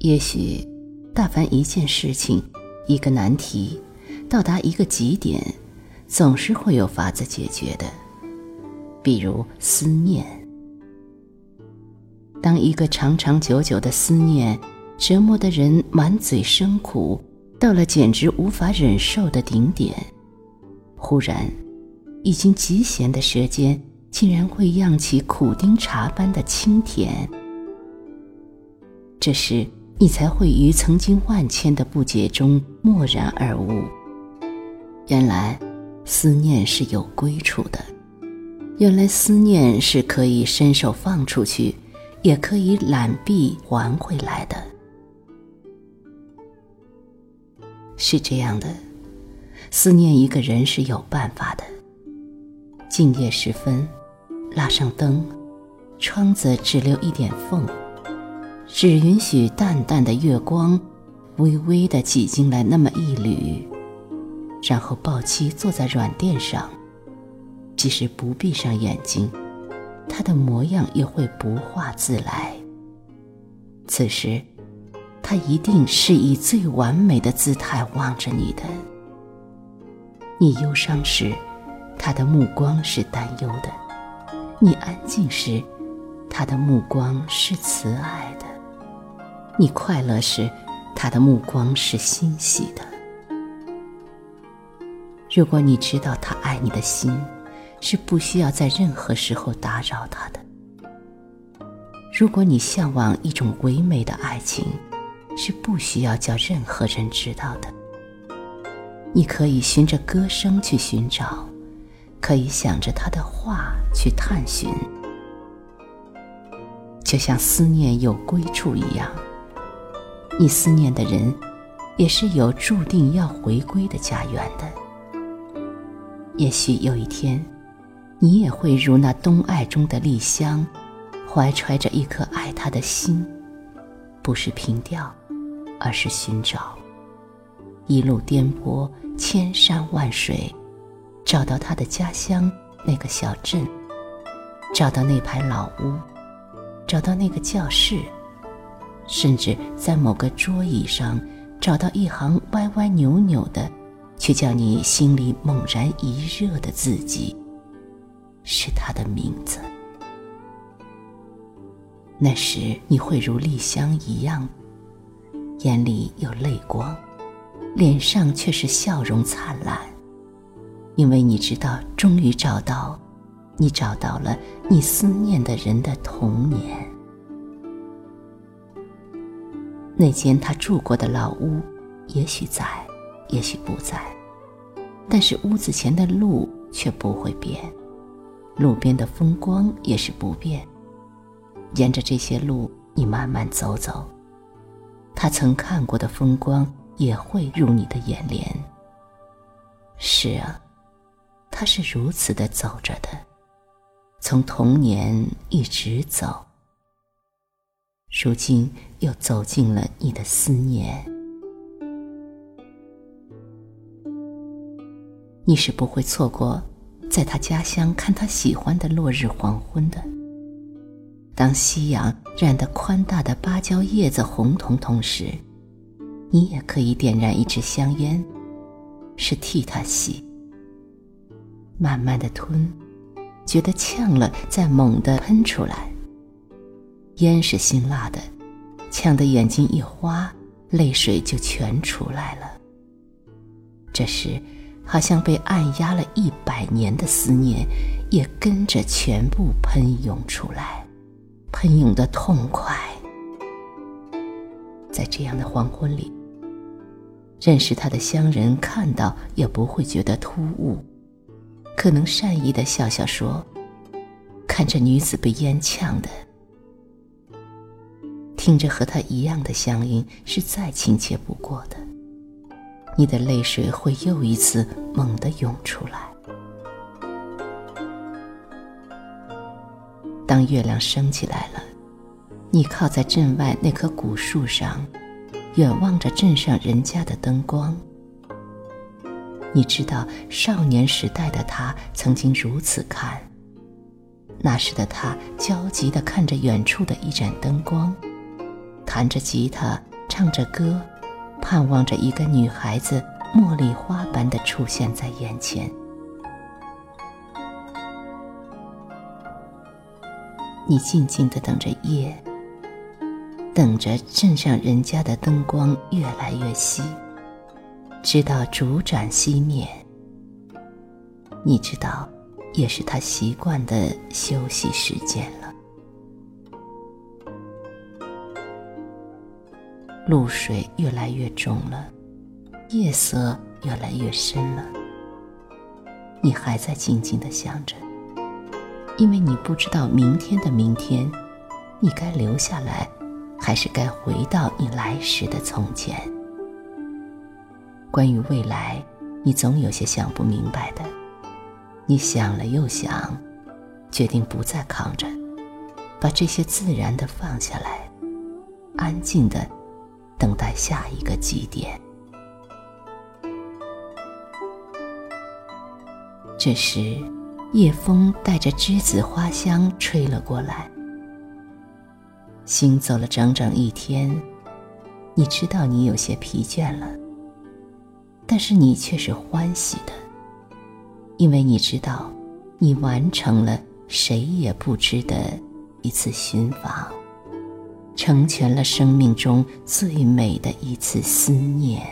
也许，大凡一件事情、一个难题，到达一个极点，总是会有法子解决的。比如思念，当一个长长久久的思念折磨的人满嘴生苦，到了简直无法忍受的顶点，忽然，已经极咸的舌尖竟然会漾起苦丁茶般的清甜。这时，你才会于曾经万千的不解中默然而悟：原来思念是有归处的；原来思念是可以伸手放出去，也可以揽臂还回来的。是这样的，思念一个人是有办法的。静夜时分，拉上灯，窗子只留一点缝。只允许淡淡的月光，微微的挤进来那么一缕，然后抱妻坐在软垫上，即使不闭上眼睛，他的模样也会不化自来。此时，他一定是以最完美的姿态望着你的。你忧伤时，他的目光是担忧的；你安静时，他的目光是慈爱的。你快乐时，他的目光是欣喜的。如果你知道他爱你的心，是不需要在任何时候打扰他的；如果你向往一种唯美的爱情，是不需要叫任何人知道的。你可以循着歌声去寻找，可以想着他的话去探寻，就像思念有归处一样。你思念的人，也是有注定要回归的家园的。也许有一天，你也会如那冬爱中的丽香，怀揣着一颗爱他的心，不是凭吊，而是寻找。一路颠簸，千山万水，找到他的家乡那个小镇，找到那排老屋，找到那个教室。甚至在某个桌椅上找到一行歪歪扭扭的，却叫你心里猛然一热的字迹，是他的名字。那时你会如丽香一样，眼里有泪光，脸上却是笑容灿烂，因为你知道，终于找到，你找到了你思念的人的童年。那间他住过的老屋，也许在，也许不在，但是屋子前的路却不会变，路边的风光也是不变。沿着这些路，你慢慢走走，他曾看过的风光也会入你的眼帘。是啊，他是如此的走着的，从童年一直走。如今又走进了你的思念，你是不会错过在他家乡看他喜欢的落日黄昏的。当夕阳染得宽大的芭蕉叶子红彤彤时，你也可以点燃一支香烟，是替他吸。慢慢的吞，觉得呛了，再猛地喷出来。烟是辛辣的，呛得眼睛一花，泪水就全出来了。这时，好像被按压了一百年的思念，也跟着全部喷涌出来，喷涌的痛快。在这样的黄昏里，认识他的乡人看到也不会觉得突兀，可能善意的笑笑说：“看这女子被烟呛的。”听着和他一样的乡音，是再亲切不过的。你的泪水会又一次猛地涌出来。当月亮升起来了，你靠在镇外那棵古树上，远望着镇上人家的灯光。你知道少年时代的他曾经如此看。那时的他焦急地看着远处的一盏灯光。弹着吉他，唱着歌，盼望着一个女孩子茉莉花般的出现在眼前。你静静的等着夜，等着镇上人家的灯光越来越稀，直到烛盏熄灭。你知道，也是他习惯的休息时间了。露水越来越重了，夜色越来越深了。你还在静静的想着。因为你不知道明天的明天，你该留下来，还是该回到你来时的从前？关于未来，你总有些想不明白的。你想了又想，决定不再扛着，把这些自然的放下来，安静的等待下一个极点。这时。夜风带着栀子花香吹了过来。行走了整整一天，你知道你有些疲倦了，但是你却是欢喜的，因为你知道，你完成了谁也不知的一次寻访，成全了生命中最美的一次思念。